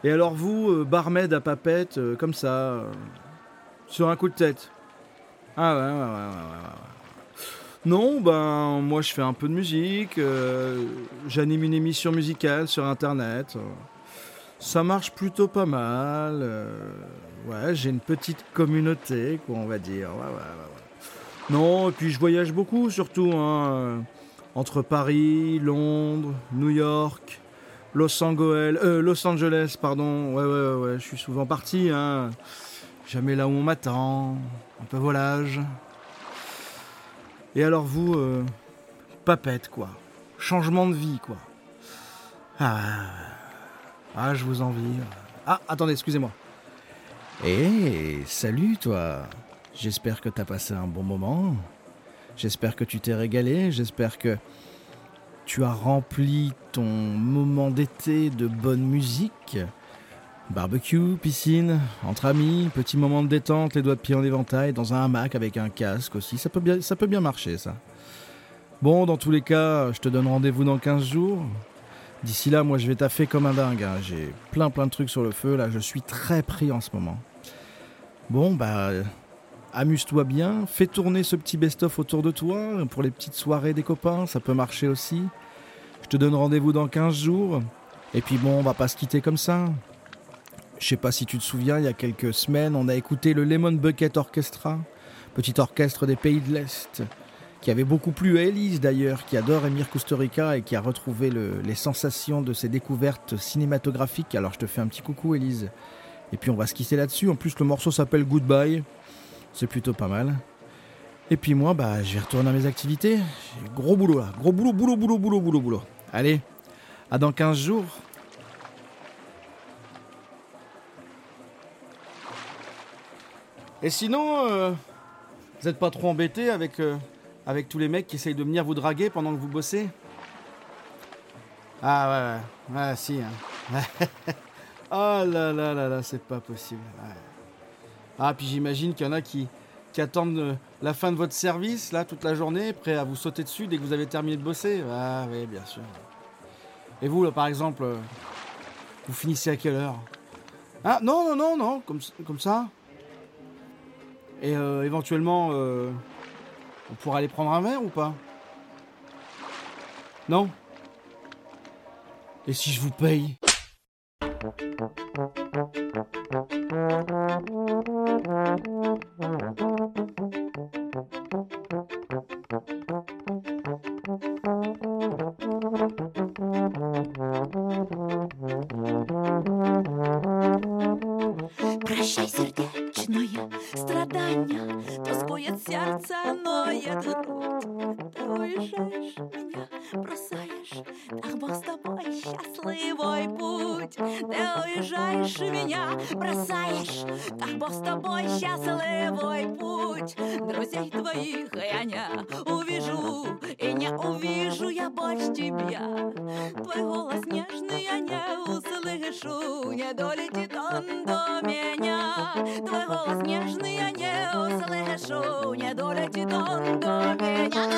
Et alors vous, euh, barmaid à papette, euh, comme ça, euh, sur un coup de tête Ah ouais, ouais, ouais, ouais, ouais. Non, ben moi je fais un peu de musique, j'anime une émission musicale sur internet. ça marche plutôt pas mal. ouais, j'ai une petite communauté, quoi, on va dire. Ouais, ouais, ouais. Non, et puis je voyage beaucoup surtout, hein, entre Paris, Londres, New York, Los Angeles, euh, Los Angeles, pardon. Ouais, ouais, ouais, je suis souvent parti, hein. Jamais là où on m'attend, un peu volage. Et alors vous, euh, papette, quoi. Changement de vie, quoi. Ah, ah je vous envie. Ah, attendez, excusez-moi. Eh, salut, toi. J'espère que t'as passé un bon moment. J'espère que tu t'es régalé. J'espère que tu as rempli ton moment d'été de bonne musique. Barbecue, piscine, entre amis, petit moment de détente, les doigts de pied en éventail, dans un hamac avec un casque aussi. Ça peut bien, marcher, ça. Bon, dans tous les cas, je te donne rendez-vous dans 15 jours. D'ici là, moi, je vais taffer comme un dingue. hein. J'ai plein, plein de trucs sur le feu. Là, je suis très pris en ce moment. Bon, bah, amuse-toi bien. Fais tourner ce petit best-of autour de toi pour les petites soirées des copains. Ça peut marcher aussi. Je te donne rendez-vous dans 15 jours. Et puis bon, on va pas se quitter comme ça. Je sais pas si tu te souviens, il y a quelques semaines, on a écouté le Lemon Bucket Orchestra, petit orchestre des pays de l'Est, qui avait beaucoup plu à Elise d'ailleurs, qui adore Emir Kusturica et qui a retrouvé le- les sensations de ses découvertes cinématographiques. Alors je te fais un petit coucou Elise. Et puis on va se quitter là-dessus. En plus, le morceau s'appelle Goodbye. C'est plutôt pas mal. Et puis moi, bah, je vais retourner à mes activités. Gros boulot là. Gros boulot, boulot, boulot, boulot, boulot, boulot. Allez, à dans 15 jours. Et sinon, euh, vous n'êtes pas trop embêté avec, euh, avec tous les mecs qui essayent de venir vous draguer pendant que vous bossez? Ah ouais, ouais, ouais, si. Hein. (laughs) oh là là là là, c'est pas possible. Ah, puis j'imagine qu'il y en a qui, attendent euh, la fin de votre service, là, toute la journée, prêts à vous sauter dessus dès que vous avez terminé de bosser. Ah oui, bien sûr. Et vous, là, par exemple, euh, vous finissez à quelle heure? Ah, non, non, non, non, comme, ça. Et euh, éventuellement, on pourra aller prendre un verre ou pas? Non? Et si je vous paye? Прощай, сердечный страдання, тоскует сердце, ноет грудь. Ты уезжаешь, меня бросаешь, ах, Бог с тобой, счастливый путь. Ты уезжаешь, меня бросаешь, ах, Бог с тобой, счастливый путь. Друзей твоих я не увижу, и не увижу я больше тебя. Твой голос нежный я не услышу, не долетит он до меня. Твой голос нежный я не услышу, не долетит он до меня.